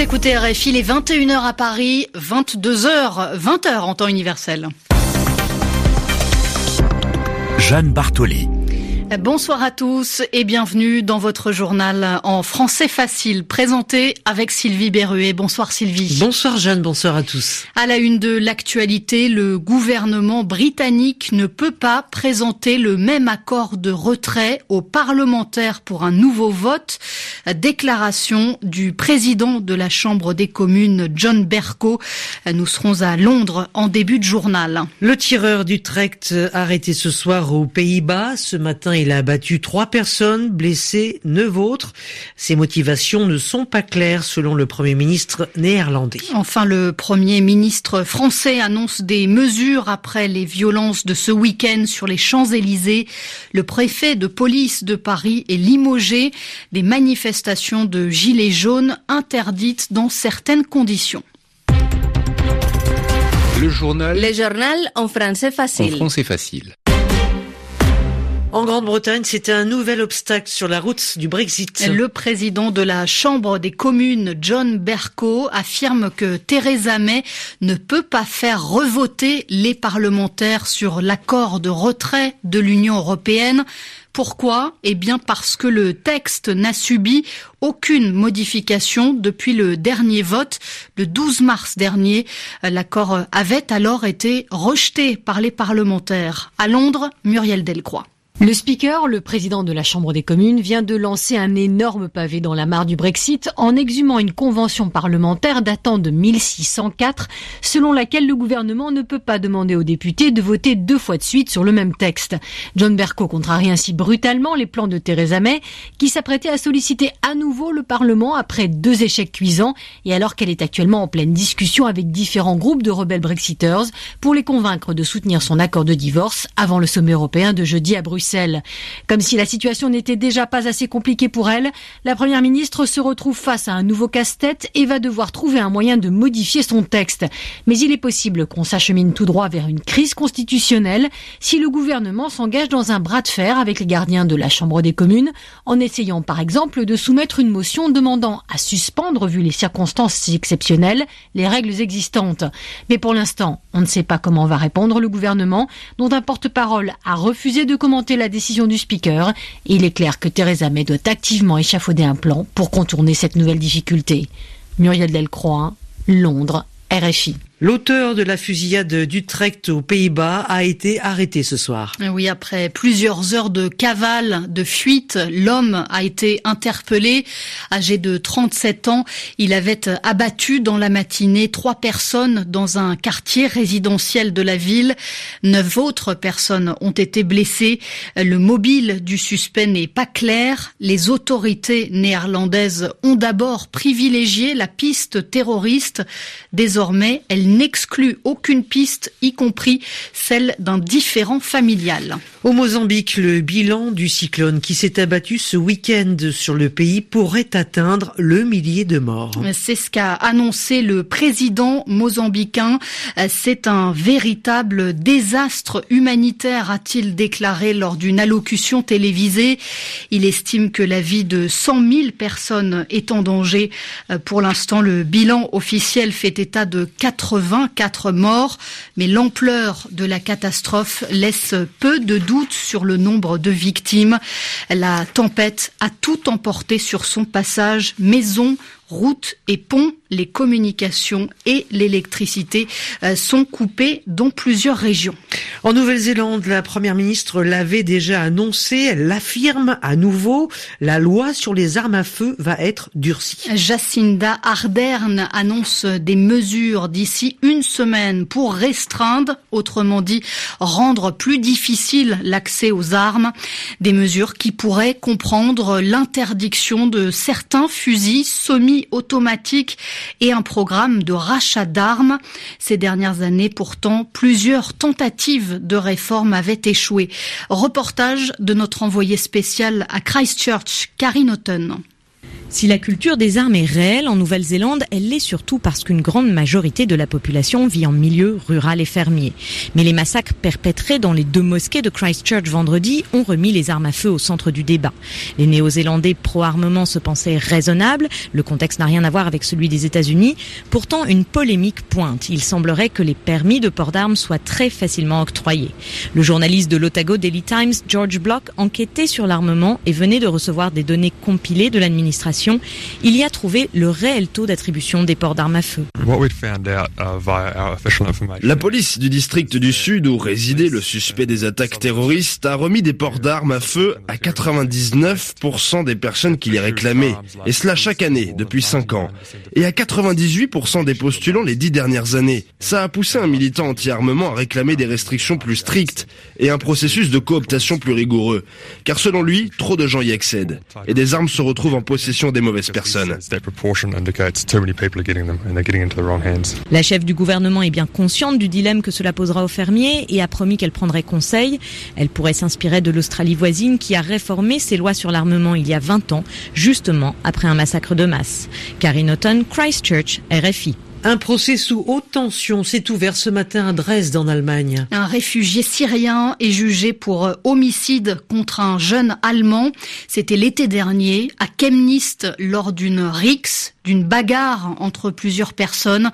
Écoutez RFI les 21h à Paris, 22h, 20h en temps universel. Jeanne Bartoli. Bonsoir à tous et bienvenue dans votre journal en français facile, présenté avec Sylvie Berruet. Bonsoir Sylvie. Bonsoir Jeanne, bonsoir à tous. À la une de l'actualité, le gouvernement britannique ne peut pas présenter le même accord de retrait aux parlementaires pour un nouveau vote. Déclaration du président de la Chambre des communes, John Bercow. Nous serons à Londres en début de journal. Le tireur d'Utrecht arrêté ce soir aux Pays-Bas. Ce matin, il a abattu trois personnes, blessé neuf autres. Ses motivations ne sont pas claires selon le Premier ministre néerlandais. Enfin, le Premier ministre français annonce des mesures après les violences de ce week-end sur les Champs-Élysées. Le préfet de police de Paris est limogé. Des manifestations de gilets jaunes interdites dans certaines conditions. Le journal. Le journal en français facile. En français facile. En Grande-Bretagne, c'était un nouvel obstacle sur la route du Brexit. Le président de la Chambre des communes, John Bercow, affirme que Theresa May ne peut pas faire revoter les parlementaires sur l'accord de retrait de l'Union européenne. Pourquoi? Eh bien parce que le texte n'a subi aucune modification depuis le dernier vote, le 12 mars dernier. L'accord avait alors été rejeté par les parlementaires. À Londres, Muriel Delcroix. Le speaker, le président de la Chambre des communes, vient de lancer un énorme pavé dans la mare du Brexit en exhumant une convention parlementaire datant de 1604, selon laquelle le gouvernement ne peut pas demander aux députés de voter deux fois de suite sur le même texte. John Bercow contrarie ainsi brutalement les plans de Theresa May, qui s'apprêtait à solliciter à nouveau le Parlement après deux échecs cuisants et alors qu'elle est actuellement en pleine discussion avec différents groupes de rebelles brexiteurs pour les convaincre de soutenir son accord de divorce avant le sommet européen de jeudi à Bruxelles. Comme si la situation n'était déjà pas assez compliquée pour elle, la Première ministre se retrouve face à un nouveau casse-tête et va devoir trouver un moyen de modifier son texte. Mais il est possible qu'on s'achemine tout droit vers une crise constitutionnelle si le gouvernement s'engage dans un bras de fer avec les gardiens de la Chambre des communes, en essayant par exemple de soumettre une motion demandant à suspendre, vu les circonstances exceptionnelles, les règles existantes. Mais pour l'instant, on ne sait pas comment va répondre le gouvernement, dont un porte-parole a refusé de commenter la décision du speaker il est clair que Theresa May doit activement échafauder un plan pour contourner cette nouvelle difficulté. Muriel Delcroix, Londres, RFI. L'auteur de la fusillade d'Utrecht aux Pays-Bas a été arrêté ce soir. Oui, après plusieurs heures de cavale, de fuite, l'homme a été interpellé. Âgé de 37 ans, il avait abattu dans la matinée trois personnes dans un quartier résidentiel de la ville. Neuf autres personnes ont été blessées. Le mobile du suspect n'est pas clair. Les autorités néerlandaises ont d'abord privilégié la piste terroriste. Désormais, elle n'exclut aucune piste, y compris celle d'un différent familial. Au Mozambique, le bilan du cyclone qui s'est abattu ce week-end sur le pays pourrait atteindre le millier de morts. C'est ce qu'a annoncé le président mozambicain. C'est un véritable désastre humanitaire, a-t-il déclaré lors d'une allocution télévisée. Il estime que la vie de 100 000 personnes est en danger. Pour l'instant, le bilan officiel fait état de 80 24 morts, mais l'ampleur de la catastrophe laisse peu de doute sur le nombre de victimes. La tempête a tout emporté sur son passage, maisons, routes et ponts, les communications et l'électricité euh, sont coupées dans plusieurs régions. En Nouvelle-Zélande, la première ministre l'avait déjà annoncé, elle l'affirme à nouveau, la loi sur les armes à feu va être durcie. Jacinda Ardern annonce des mesures d'ici une semaine pour restreindre, autrement dit rendre plus difficile l'accès aux armes, des mesures qui pourraient comprendre l'interdiction de certains fusils semi automatique et un programme de rachat d'armes. Ces dernières années, pourtant, plusieurs tentatives de réforme avaient échoué. Reportage de notre envoyé spécial à Christchurch, Karine Houghton. Si la culture des armes est réelle en Nouvelle-Zélande, elle l'est surtout parce qu'une grande majorité de la population vit en milieu rural et fermier. Mais les massacres perpétrés dans les deux mosquées de Christchurch vendredi ont remis les armes à feu au centre du débat. Les Néo-Zélandais pro-armement se pensaient raisonnables, le contexte n'a rien à voir avec celui des États-Unis. Pourtant, une polémique pointe. Il semblerait que les permis de port d'armes soient très facilement octroyés. Le journaliste de l'Otago Daily Times, George Block, enquêtait sur l'armement et venait de recevoir des données compilées de l'administration il y a trouvé le réel taux d'attribution des ports d'armes à feu. La police du district du Sud où résidait le suspect des attaques terroristes a remis des ports d'armes à feu à 99% des personnes qui les réclamaient, et cela chaque année depuis 5 ans, et à 98% des postulants les 10 dernières années. Ça a poussé un militant anti-armement à réclamer des restrictions plus strictes et un processus de cooptation plus rigoureux, car selon lui, trop de gens y accèdent, et des armes se retrouvent en possession des mauvaises personnes. La chef du gouvernement est bien consciente du dilemme que cela posera aux fermiers et a promis qu'elle prendrait conseil. Elle pourrait s'inspirer de l'Australie voisine qui a réformé ses lois sur l'armement il y a 20 ans, justement après un massacre de masse. Karine Houghton, Christchurch, RFI. Un procès sous haute tension s'est ouvert ce matin à Dresde en Allemagne. Un réfugié syrien est jugé pour homicide contre un jeune Allemand. C'était l'été dernier à Chemnitz lors d'une rixe, d'une bagarre entre plusieurs personnes.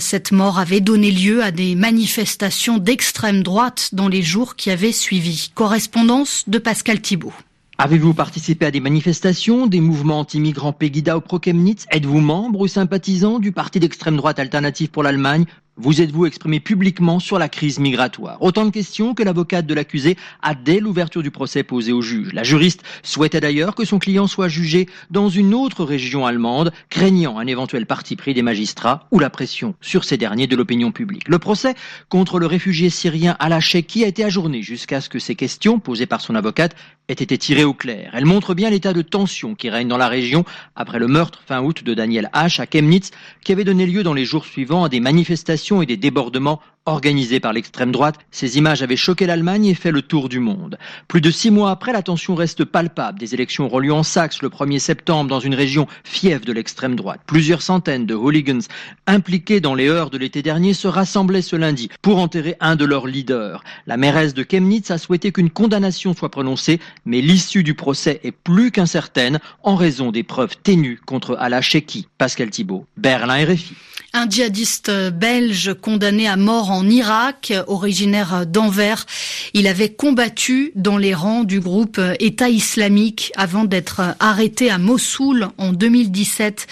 Cette mort avait donné lieu à des manifestations d'extrême droite dans les jours qui avaient suivi. Correspondance de Pascal Thibault. Avez-vous participé à des manifestations, des mouvements anti-migrants Pegida ou Pro-Chemnitz Êtes-vous membre ou sympathisant du parti d'extrême droite alternative pour l'Allemagne vous êtes-vous exprimé publiquement sur la crise migratoire? Autant de questions que l'avocate de l'accusé a dès l'ouverture du procès posé au juge. La juriste souhaitait d'ailleurs que son client soit jugé dans une autre région allemande, craignant un éventuel parti pris des magistrats ou la pression sur ces derniers de l'opinion publique. Le procès contre le réfugié syrien Al qui a été ajourné jusqu'à ce que ces questions posées par son avocate aient été tirées au clair. Elle montre bien l'état de tension qui règne dans la région après le meurtre fin août de Daniel H. à Chemnitz qui avait donné lieu dans les jours suivants à des manifestations et des débordements organisés par l'extrême droite. Ces images avaient choqué l'Allemagne et fait le tour du monde. Plus de six mois après, la tension reste palpable. Des élections auront lieu en Saxe le 1er septembre dans une région fièvre de l'extrême droite. Plusieurs centaines de hooligans impliqués dans les heures de l'été dernier se rassemblaient ce lundi pour enterrer un de leurs leaders. La mairesse de Chemnitz a souhaité qu'une condamnation soit prononcée, mais l'issue du procès est plus qu'incertaine en raison des preuves ténues contre Allah Sheki. Pascal Thibault, Berlin RFI. Un djihadiste belge condamné à mort en Irak, originaire d'Anvers. Il avait combattu dans les rangs du groupe État islamique avant d'être arrêté à Mossoul en 2017.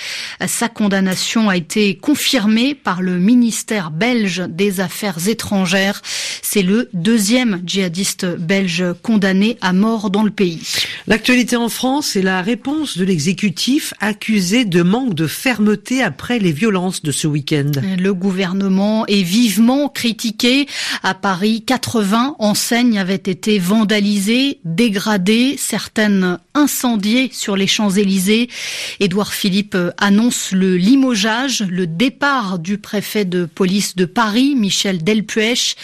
Sa condamnation a été confirmée par le ministère belge des Affaires étrangères. C'est le deuxième djihadiste belge condamné à mort dans le pays. L'actualité en France est la réponse de l'exécutif accusé de manque de fermeté après les violences de ce le gouvernement est vivement critiqué. À Paris, 80 enseignes avaient été vandalisées, dégradées, certaines incendiées sur les Champs-Élysées. Édouard Philippe annonce le limogeage, le départ du préfet de police de Paris, Michel Delpuech.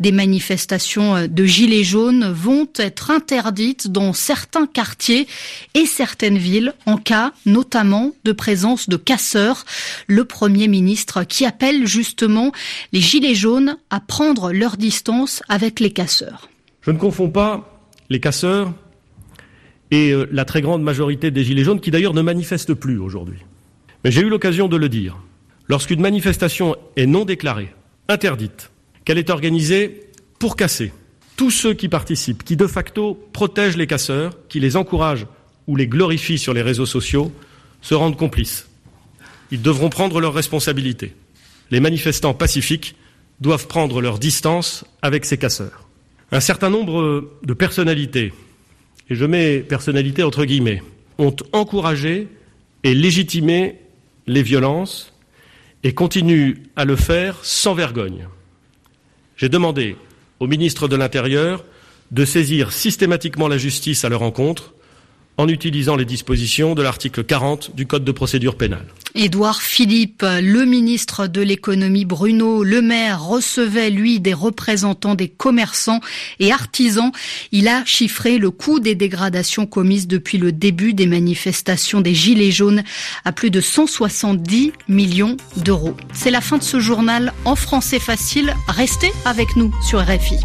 Des manifestations de gilets jaunes vont être interdites dans certains quartiers et certaines villes en cas notamment de présence de casseurs. Le Premier ministre qui appelle justement les Gilets jaunes à prendre leur distance avec les casseurs. Je ne confonds pas les casseurs et euh, la très grande majorité des Gilets jaunes qui d'ailleurs ne manifestent plus aujourd'hui. Mais j'ai eu l'occasion de le dire. Lorsqu'une manifestation est non déclarée, interdite, qu'elle est organisée pour casser, tous ceux qui participent, qui de facto protègent les casseurs, qui les encouragent ou les glorifient sur les réseaux sociaux, se rendent complices. Ils devront prendre leurs responsabilités. Les manifestants pacifiques doivent prendre leur distance avec ces casseurs. Un certain nombre de personnalités, et je mets personnalités entre guillemets, ont encouragé et légitimé les violences et continuent à le faire sans vergogne. J'ai demandé au ministre de l'Intérieur de saisir systématiquement la justice à leur encontre en utilisant les dispositions de l'article 40 du Code de procédure pénale. Édouard Philippe, le ministre de l'économie Bruno Le Maire recevait lui des représentants des commerçants et artisans. Il a chiffré le coût des dégradations commises depuis le début des manifestations des Gilets jaunes à plus de 170 millions d'euros. C'est la fin de ce journal en français facile. Restez avec nous sur RFI.